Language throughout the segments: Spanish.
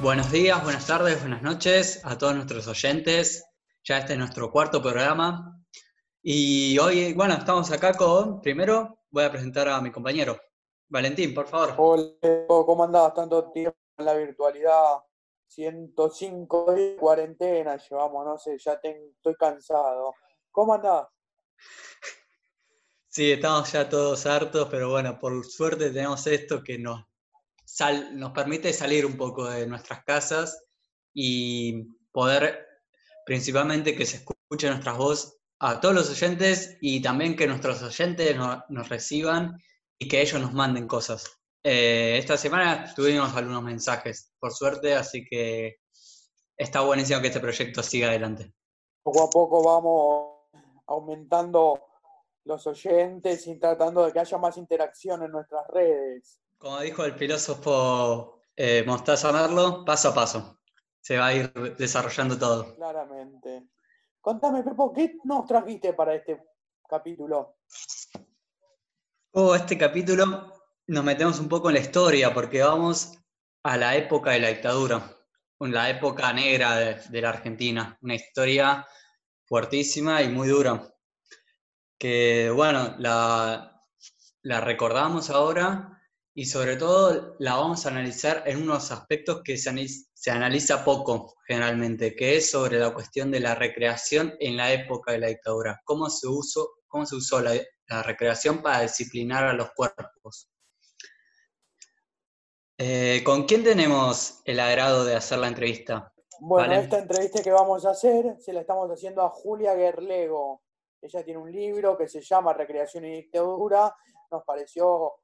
Buenos días, buenas tardes, buenas noches a todos nuestros oyentes. Ya este es nuestro cuarto programa. Y hoy, bueno, estamos acá con, primero voy a presentar a mi compañero. Valentín, por favor. Hola, ¿cómo andás? Tanto tiempo en la virtualidad. 105 de cuarentena llevamos, no sé, ya estoy cansado. ¿Cómo andás? Sí, estamos ya todos hartos, pero bueno, por suerte tenemos esto que nos nos permite salir un poco de nuestras casas y poder principalmente que se escuche nuestra voz a todos los oyentes y también que nuestros oyentes nos reciban y que ellos nos manden cosas. Eh, esta semana tuvimos algunos mensajes, por suerte, así que está buenísimo que este proyecto siga adelante. Poco a poco vamos aumentando los oyentes y tratando de que haya más interacción en nuestras redes. Como dijo el filósofo eh, Mostaza Merlo, paso a paso. Se va a ir desarrollando todo. Claramente. Contame, Pepo, ¿qué nos trajiste para este capítulo? Oh, este capítulo nos metemos un poco en la historia porque vamos a la época de la dictadura, la época negra de, la Argentina, una historia fuertísima y muy dura, que bueno, la, la recordamos ahora y sobre todo la vamos a analizar en unos aspectos que se, analiza poco generalmente, que es sobre la cuestión de la recreación en la época de la dictadura. ¿Cómo se, usó, cómo se usó la, recreación para disciplinar a los cuerpos? Eh, ¿Con quién tenemos el agrado de hacer la entrevista? Bueno, esta entrevista que vamos a hacer se la estamos haciendo a Julia Gerlego. Ella tiene un libro que se llama Recreación y Dictadura. Nos pareció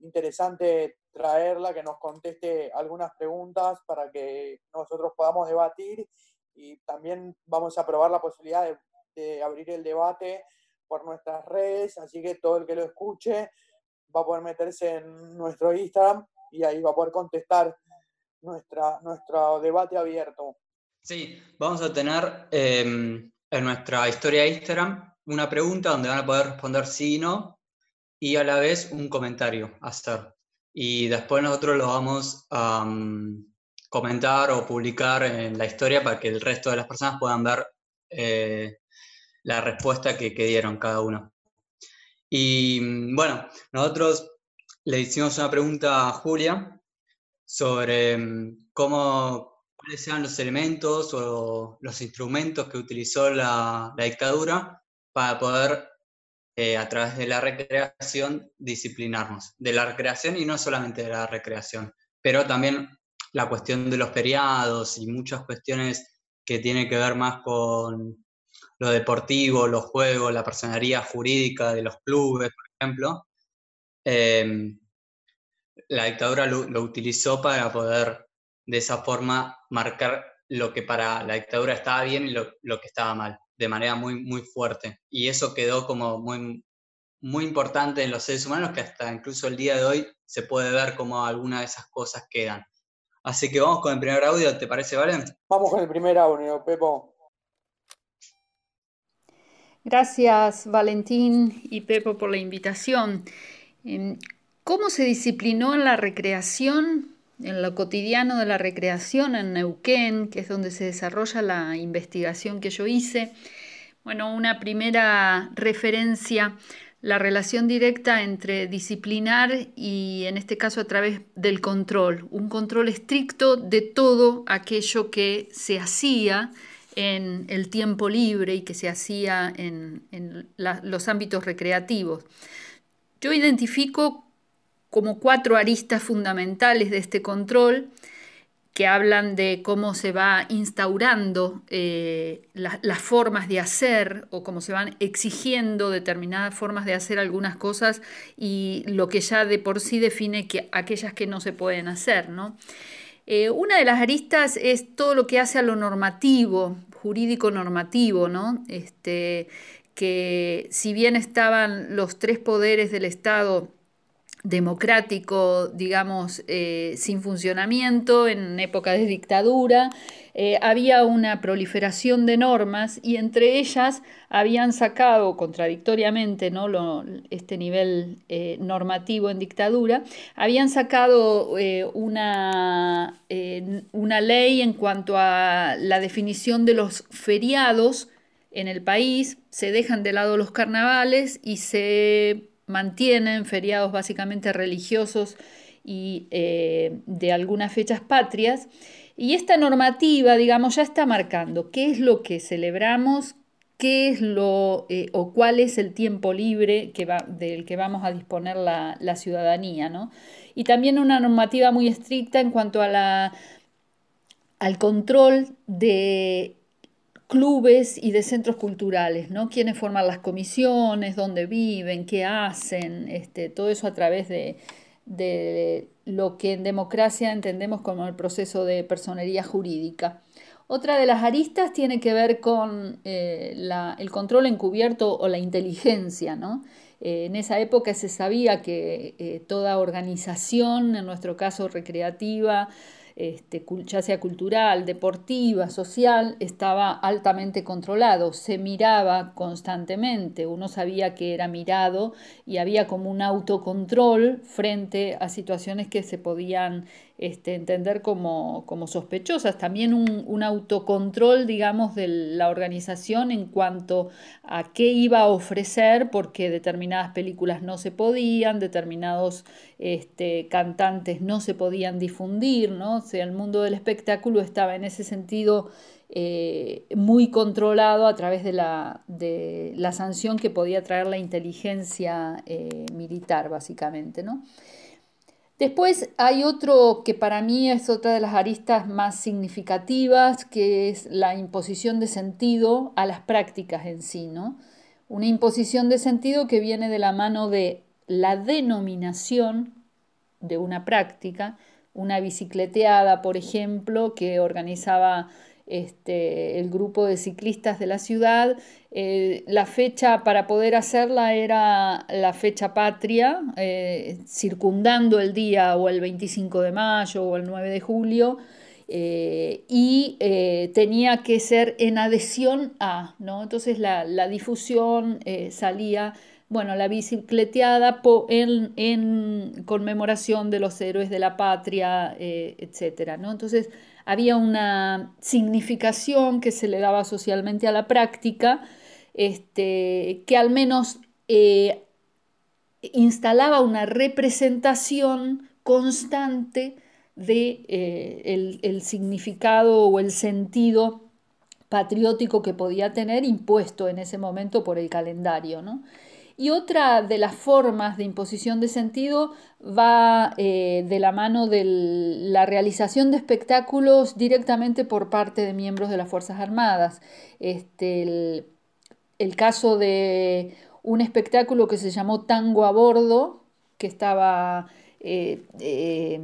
interesante traerla, que nos conteste algunas preguntas para que nosotros podamos debatir y también vamos a probar la posibilidad de, abrir el debate por nuestras redes, así que todo el que lo escuche va a poder meterse en nuestro Instagram y ahí va a poder contestar nuestra, nuestro debate abierto. Sí, vamos a tener em, en nuestra historia de Instagram una pregunta donde van a poder responder sí y no, y a la vez un comentario hacer. Y después nosotros lo vamos a comentar o publicar en la historia para que el resto de las personas puedan ver eh, la respuesta que, que, dieron cada uno. Y bueno, nosotros le hicimos una pregunta a Julia sobre mm, cómo, cuáles eran los elementos o los instrumentos que utilizó la, la dictadura para poder eh, a través de la recreación disciplinarnos, de la recreación y no solamente de la recreación, pero también la cuestión de los feriados y muchas cuestiones que tienen que ver más con lo deportivo, los juegos, la personería jurídica de los clubes, por ejemplo. Em, la dictadura lo, utilizó para poder de esa forma marcar lo que para la dictadura estaba bien y lo que estaba mal de manera muy, muy fuerte. Y eso quedó como muy, muy importante en los seres humanos que hasta incluso el día de hoy se puede ver como algunas de esas cosas quedan. Así que vamos con el primer audio, ¿te parece, Valen? Vamos con el primer audio, Pepo. Gracias, Valentín y Pepo, por la invitación. Em, ¿Cómo se disciplinó en la recreación en lo cotidiano de la recreación en Neuquén, que es donde se desarrolla la investigación que yo hice. Bueno, una primera referencia, la relación directa entre disciplinar y en este caso a través del control, un control estricto de todo aquello que se hacía en el tiempo libre y que se hacía en, los ámbitos recreativos. Yo identifico como cuatro aristas fundamentales de este control que hablan de cómo se va instaurando eh, las formas de hacer o cómo se van exigiendo determinadas formas de hacer algunas cosas y lo que ya de por sí define que aquellas que no se pueden hacer. ¿no? Eh, una de las aristas es todo lo que hace a lo normativo, jurídico normativo, ¿no? este, que si bien estaban los tres poderes del Estado democrático, digamos, eh, sin funcionamiento, en época de dictadura, eh, había una proliferación de normas y entre ellas habían sacado, contradictoriamente, ¿no? este nivel eh, normativo en dictadura, habían sacado una, una ley en cuanto a la definición de los feriados en el país, se dejan de lado los carnavales y se mantienen feriados básicamente religiosos y eh, de algunas fechas patrias. Y esta normativa, digamos, ya está marcando qué es lo que celebramos, qué es lo eh, o cuál es el tiempo libre que va, del que vamos a disponer la, la ciudadanía, ¿no? Y también una normativa muy estricta en cuanto a la, al control de clubes y de centros culturales, ¿no? Quiénes forman las comisiones, dónde viven, qué hacen, este, todo eso a través de, lo que en democracia entendemos como el proceso de personería jurídica. Otra de las aristas tiene que ver con eh, el control encubierto o la inteligencia, ¿no? Eh, en esa época se sabía que eh, toda organización, en nuestro caso recreativa, este, ya sea cultural, deportiva, social, estaba altamente controlado, se miraba constantemente, uno sabía que era mirado y había como un autocontrol frente a situaciones que se podían este, entender como, sospechosas. También un, autocontrol, digamos, de la organización en cuanto a qué iba a ofrecer, porque determinadas películas no se podían, determinados este, cantantes no se podían difundir, ¿no? El mundo del espectáculo estaba en ese sentido eh, muy controlado a través de la, de la, sanción que podía traer la inteligencia eh, militar, básicamente, ¿no? Después hay otro que para mí es otra de las aristas más significativas, que es la imposición de sentido a las prácticas en sí, ¿no? Una imposición de sentido que viene de la mano de la denominación de una práctica, una bicicleteada, por ejemplo, que organizaba este, el grupo de ciclistas de la ciudad. Eh, la fecha para poder hacerla era la fecha patria, eh, circundando el día o el 25 de mayo o el 9 de julio. Eh, y tenía que ser en adhesión a, ¿no? Entonces la, la difusión salía, bueno, la bicicleteada en, en, conmemoración de los héroes de la patria, etcétera, ¿no? Entonces había una significación que se le daba socialmente a la práctica, este, que al menos eh, instalaba una representación constante de eh, el, significado o el sentido patriótico que podía tener impuesto en ese momento por el calendario. ¿no? Y otra de las formas de imposición de sentido va eh, de la mano de la realización de espectáculos directamente por parte de miembros de las Fuerzas Armadas. Este, el, caso de un espectáculo que se llamó Tango a Bordo, que estaba eh, eh,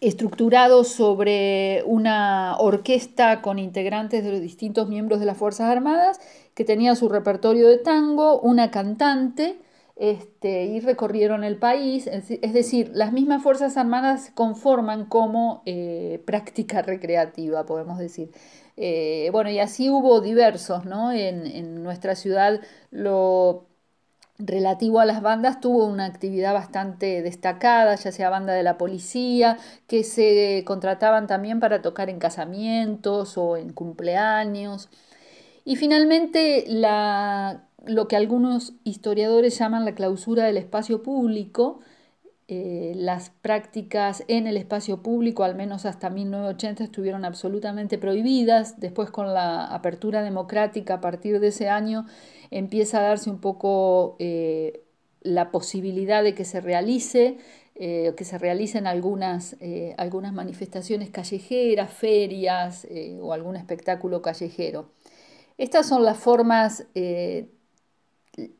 estructurado sobre una orquesta con integrantes de los distintos miembros de las Fuerzas Armadas que tenía su repertorio de tango, una cantante, este, y recorrieron el país. Es decir, las mismas Fuerzas Armadas conforman como eh, práctica recreativa, podemos decir. Eh, bueno, y así hubo diversos, ¿no? En, en nuestra ciudad lo relativo a las bandas tuvo una actividad bastante destacada, ya sea banda de la policía, que se contrataban también para tocar en casamientos o en cumpleaños. Y finalmente, lo que algunos historiadores llaman la clausura del espacio público, eh, las prácticas en el espacio público, al menos hasta 1980, estuvieron absolutamente prohibidas. Después, con la apertura democrática a partir de ese año, empieza a darse un poco eh, la posibilidad de que se realice, eh, que se realicen algunas, algunas manifestaciones callejeras, ferias o algún espectáculo callejero. Estas son las formas, eh,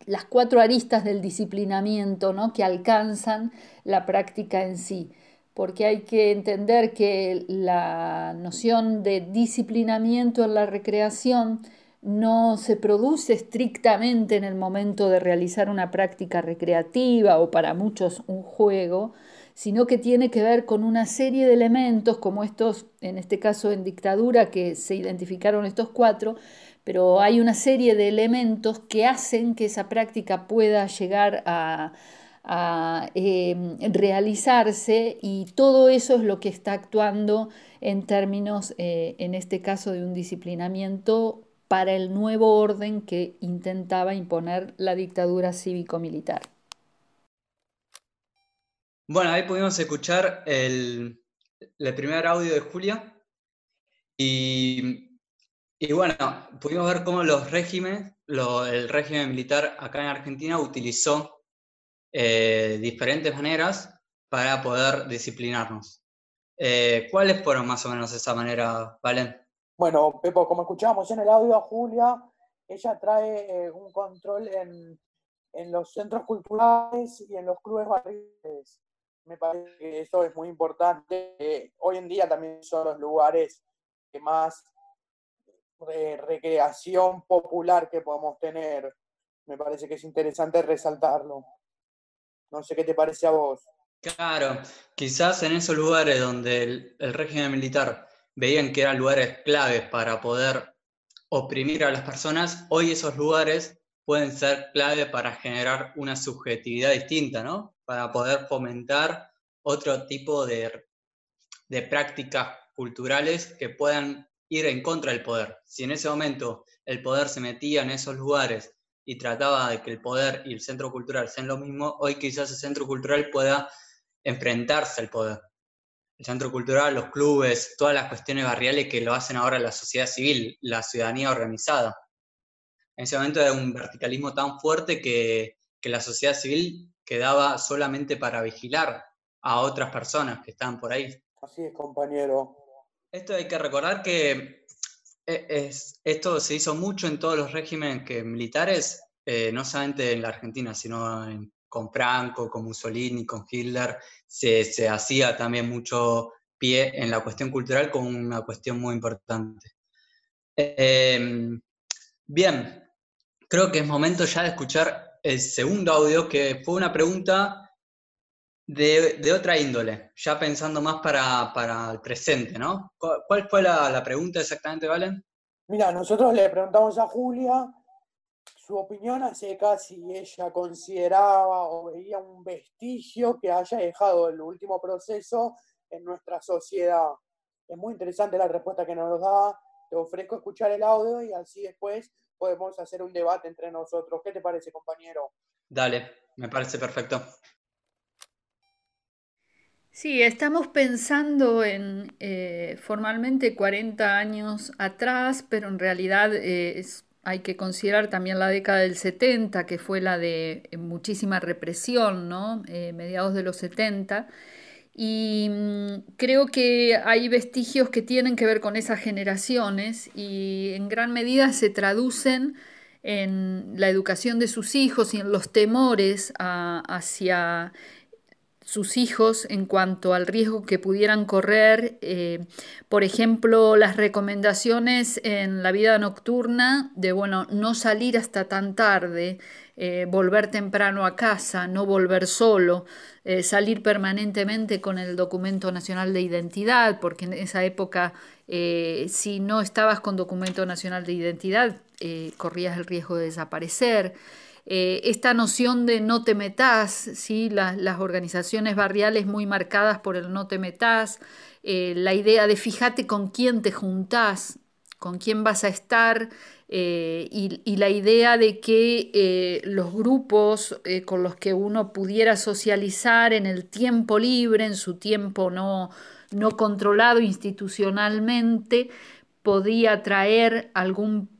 las cuatro aristas del disciplinamiento ¿no? que alcanzan la práctica en sí, porque hay que entender que la noción de disciplinamiento en la recreación no se produce estrictamente en el momento de realizar una práctica recreativa o para muchos un juego, sino que tiene que ver con una serie de elementos como estos, en este caso en dictadura, que se identificaron estos cuatro, pero hay una serie de elementos que hacen que esa práctica pueda llegar a, em, realizarse y todo eso es lo que está actuando en términos, eh, en este caso, de un disciplinamiento para el nuevo orden que intentaba imponer la dictadura cívico-militar. Bueno, ahí pudimos escuchar el, primer audio de Julia y, bueno, pudimos ver cómo los regímenes, el régimen militar acá en Argentina utilizó eh, diferentes maneras para poder disciplinarnos. Eh, ¿Cuáles fueron más o menos esa manera, Valen? Bueno, Pepo, como escuchábamos en el audio Julia, ella trae eh, un control en, los centros culturales y en los clubes barriales. Me parece que eso es muy importante. hoy en día también son los lugares que más eh, recreación popular que podemos tener. Me parece que es interesante resaltarlo. No sé qué te parece a vos. Claro, quizás en esos lugares donde el régimen militar veían que eran lugares claves para poder oprimir a las personas, hoy esos lugares pueden ser clave para generar una subjetividad distinta, ¿no? Para poder fomentar otro tipo de, de prácticas culturales que puedan ir en contra del poder. Si en ese momento el poder se metía en esos lugares y trataba de que el poder y el centro cultural sean lo mismo, hoy quizás el centro cultural pueda enfrentarse al poder el centro cultural, los clubes, todas las cuestiones barriales que lo hacen ahora la sociedad civil, la ciudadanía organizada. En ese momento era un verticalismo tan fuerte que, la sociedad civil quedaba solamente para vigilar a otras personas que estaban por ahí. Así es, compañero. Esto hay que recordar que e, es, esto se hizo mucho en todos los regímenes que, militares, eh, no solamente en la Argentina, sino con Franco, con Mussolini, con Hitler, se, hacía también mucho pie en la cuestión cultural como una cuestión muy importante. Em, bien, creo que es momento ya de escuchar el segundo audio, que fue una pregunta de, otra índole, ya pensando más para, el presente, ¿no? ¿Cuál fue la, la pregunta exactamente, Valen? Mira, nosotros le preguntamos a Julia su opinión acerca si ella consideraba o veía un vestigio que haya dejado el último proceso en nuestra sociedad. Es muy interesante la respuesta que nos da. Te ofrezco escuchar el audio y así después podemos hacer un debate entre nosotros. ¿Qué te parece, compañero? Dale, me parece perfecto. Sí, estamos pensando en eh, formalmente 40 años atrás, pero en realidad eh, es hay que considerar también la década del 70, que fue la de eh, muchísima represión, ¿no? Mediados de los 70. Y mm, creo que hay vestigios que tienen que ver con esas generaciones y en gran medida se traducen en la educación de sus hijos y en los temores hacia sus hijos en cuanto al riesgo que pudieran correr, eh, por ejemplo, las recomendaciones en la vida nocturna de, bueno, no salir hasta tan tarde, eh, volver temprano a casa, no volver solo, eh, salir permanentemente con el documento nacional de identidad, porque en esa época si no estabas con documento nacional de identidad, corrías el riesgo de desaparecer. Eh, esta noción de no te metas, ¿sí? las, organizaciones barriales muy marcadas por el no te metas, eh, la idea de fíjate con quién te juntás, con quién vas a estar, eh, y, la idea de que los grupos con los que uno pudiera socializar en el tiempo libre, en su tiempo no, no controlado institucionalmente, podía traer algún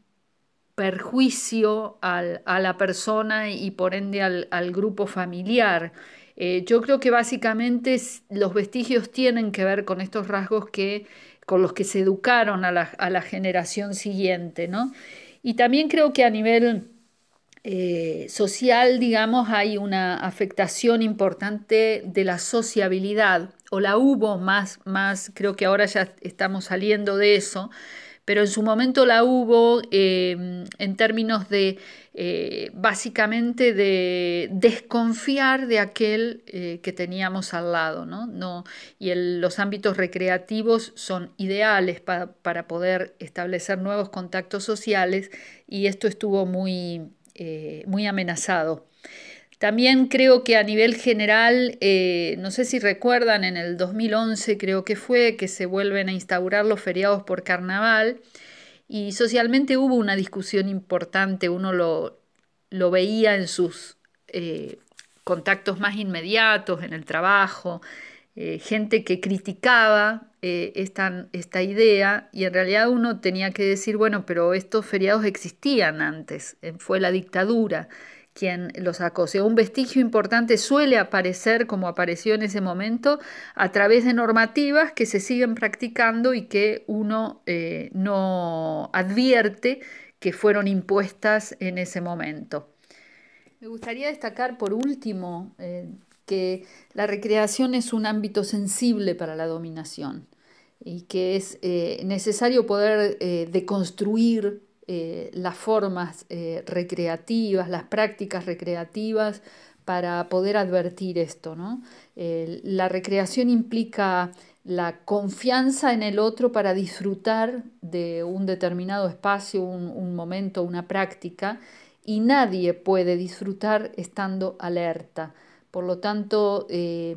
perjuicio a la persona y por ende al, grupo familiar. Eh, yo creo que básicamente los vestigios tienen que ver con estos rasgos que, con los que se educaron a la, generación siguiente, ¿no? Y también creo que a nivel eh, social, digamos, hay una afectación importante de la sociabilidad, o la hubo más, más, creo que ahora ya estamos saliendo de eso, pero en su momento la hubo em, en términos de eh, básicamente de desconfiar de aquel eh, que teníamos al lado. ¿no? y los ámbitos recreativos son ideales para poder establecer nuevos contactos sociales y esto estuvo muy, eh, muy amenazado. También creo que a nivel general, eh, no sé si recuerdan, en el 2011 creo que fue que se vuelven a instaurar los feriados por carnaval y socialmente hubo una discusión importante, uno lo, veía en sus eh, contactos más inmediatos, en el trabajo, eh, gente que criticaba esta, esta, idea y en realidad uno tenía que decir, bueno, pero estos feriados existían antes, fue la dictadura quien lo sacó. O sea, un vestigio importante suele aparecer como apareció en ese momento a través de normativas que se siguen practicando y que uno eh, no advierte que fueron impuestas en ese momento. Me gustaría destacar por último eh, que la recreación es un ámbito sensible para la dominación y que es eh, necesario poder deconstruir eh, las formas eh, recreativas, las prácticas recreativas para poder advertir esto. la recreación implica la confianza en el otro para disfrutar de un determinado espacio, un, momento, una práctica, y nadie puede disfrutar estando alerta. Por lo tanto, eh,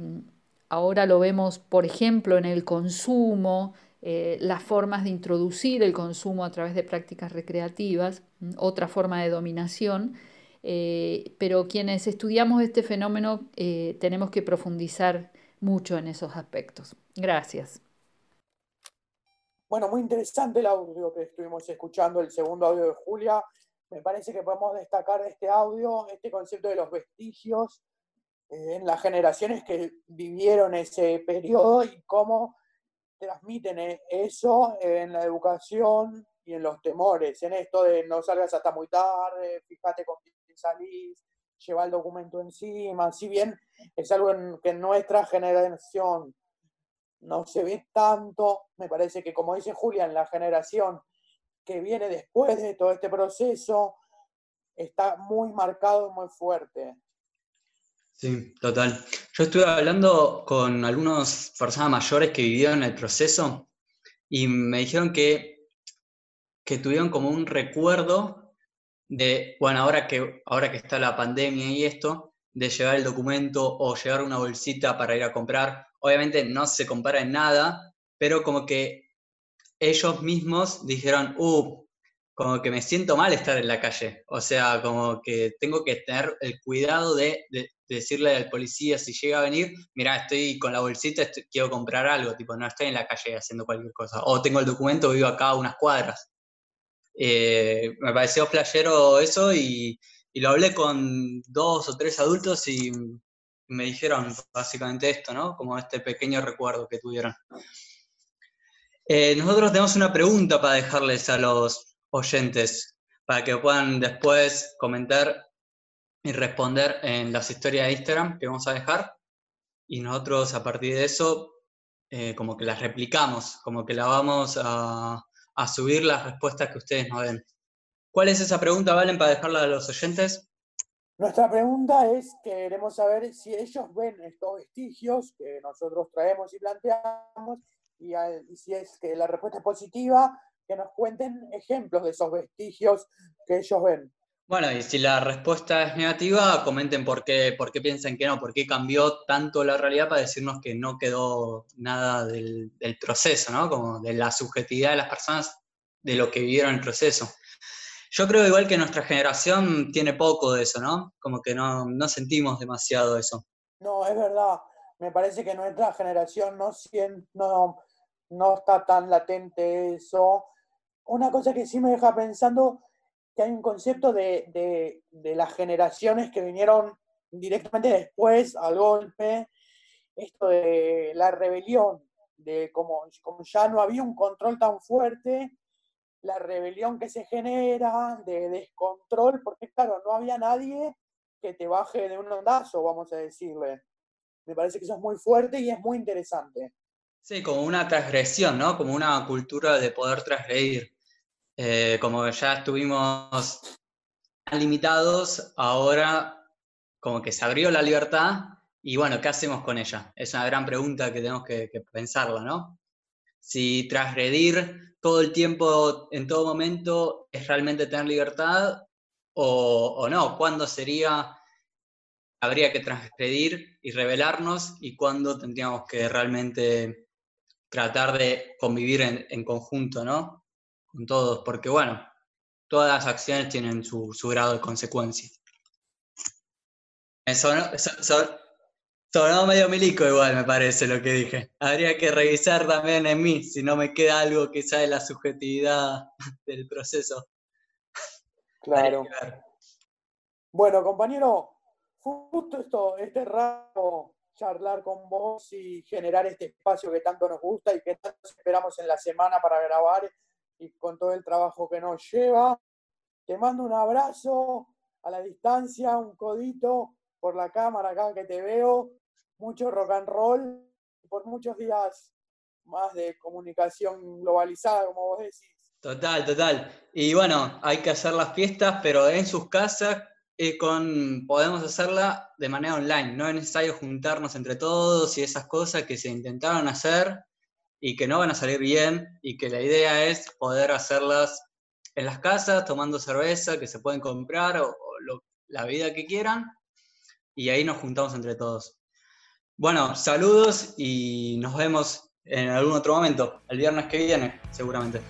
ahora lo vemos, por ejemplo, en el consumo, eh, las formas de introducir el consumo a través de prácticas recreativas, otra forma de dominación, eh, pero quienes estudiamos este fenómeno eh, tenemos que profundizar mucho en esos aspectos. Gracias. Bueno, muy interesante el audio que estuvimos escuchando, el segundo audio de Julia. Me parece que podemos destacar de este audio este concepto de los vestigios en las generaciones que vivieron ese periodo y cómo transmiten e-, eso en la educación y en los temores, en esto de no salgas hasta muy tarde, fíjate con quién salís, lleva el documento encima, si bien es algo que en nuestra generación no se ve tanto, me parece que como dice Julia, en la generación que viene después de todo este proceso, está muy marcado y muy fuerte. Sí, total. Yo estuve hablando con algunas personas mayores que vivieron el proceso y me dijeron que, que tuvieron como un recuerdo de, bueno, ahora que, ahora que está la pandemia y esto, de llevar el documento o llevar una bolsita para ir a comprar. Obviamente no se compara en nada, pero como que ellos mismos dijeron, uh, como que me siento mal estar en la calle. O sea, como que tengo que tener el cuidado de decirle al policía si llega a venir, mira, estoy con la bolsita, quiero comprar algo, tipo, no estoy en la calle haciendo cualquier cosa. O tengo el documento, vivo acá a unas cuadras. Eh, me pareció playero eso y, lo hablé con dos o tres adultos y me dijeron básicamente esto, ¿no? Como este pequeño recuerdo que tuvieron. Eh, nosotros tenemos una pregunta para dejarles a los oyentes, para que puedan después comentar y responder en las historias de Instagram que vamos a dejar. Y nosotros a partir de eso, eh, como que las replicamos, como que la vamos a, a, subir las respuestas que ustedes nos den. ¿Cuál es esa pregunta, Valen, para dejarla a los oyentes? Nuestra pregunta es, queremos saber si ellos ven estos vestigios que nosotros traemos y planteamos, y, y si es que la respuesta es positiva, que nos cuenten ejemplos de esos vestigios que ellos ven. Bueno, y si la respuesta es negativa, comenten por qué, por qué piensan que no, por qué cambió tanto la realidad para decirnos que no quedó nada del, proceso, ¿no? Como de la subjetividad de las personas, de lo que vivieron el proceso. Yo creo igual que nuestra generación tiene poco de eso, ¿no? Como que no, no sentimos demasiado eso. No, es verdad. Me parece que nuestra generación no, no, no está tan latente eso. Una cosa que sí me deja pensando que hay un concepto de, las generaciones que vinieron directamente después al golpe, esto de la rebelión, de como, como ya no había un control tan fuerte, la rebelión que se genera, de descontrol, porque claro, no había nadie que te baje de un ondazo, vamos a decirle. Me parece que eso es muy fuerte y es muy interesante. Sí, como una transgresión, ¿no? Como una cultura de poder transgredir. Eh, como ya estuvimos limitados, ahora como que se abrió la libertad y bueno, ¿qué hacemos con ella? Es una gran pregunta que tenemos que, pensarla, ¿no? Si transgredir todo el tiempo, en todo momento, es realmente tener libertad o, o no. ¿Cuándo sería, habría que transgredir y revelarnos y cuándo tendríamos que realmente tratar de convivir en, conjunto, ¿no? Con todos, porque bueno, todas las acciones tienen su, grado de consecuencia. Sonó, sonó, medio milico igual, me parece lo que dije. Habría que revisar también en mí si no me queda algo que de la subjetividad del proceso. Claro. Bueno, compañero, justo esto, este rato charlar con vos y generar este espacio que tanto nos gusta y que tanto esperamos en la semana para grabar y con todo el trabajo que nos lleva. Te mando un abrazo a la distancia, un codito por la cámara acá que te veo, mucho rock and roll por muchos días más de comunicación globalizada, como vos decís. Total, total. Y bueno, hay que hacer las fiestas, pero en sus casas eh, con, podemos hacerla de manera online. No es necesario juntarnos entre todos y esas cosas que se intentaron hacer y que no van a salir bien y que la idea es poder hacerlas en las casas, tomando cerveza que se pueden comprar o, la vida que quieran y ahí nos juntamos entre todos. Bueno, saludos y nos vemos en algún otro momento, el viernes que viene, seguramente.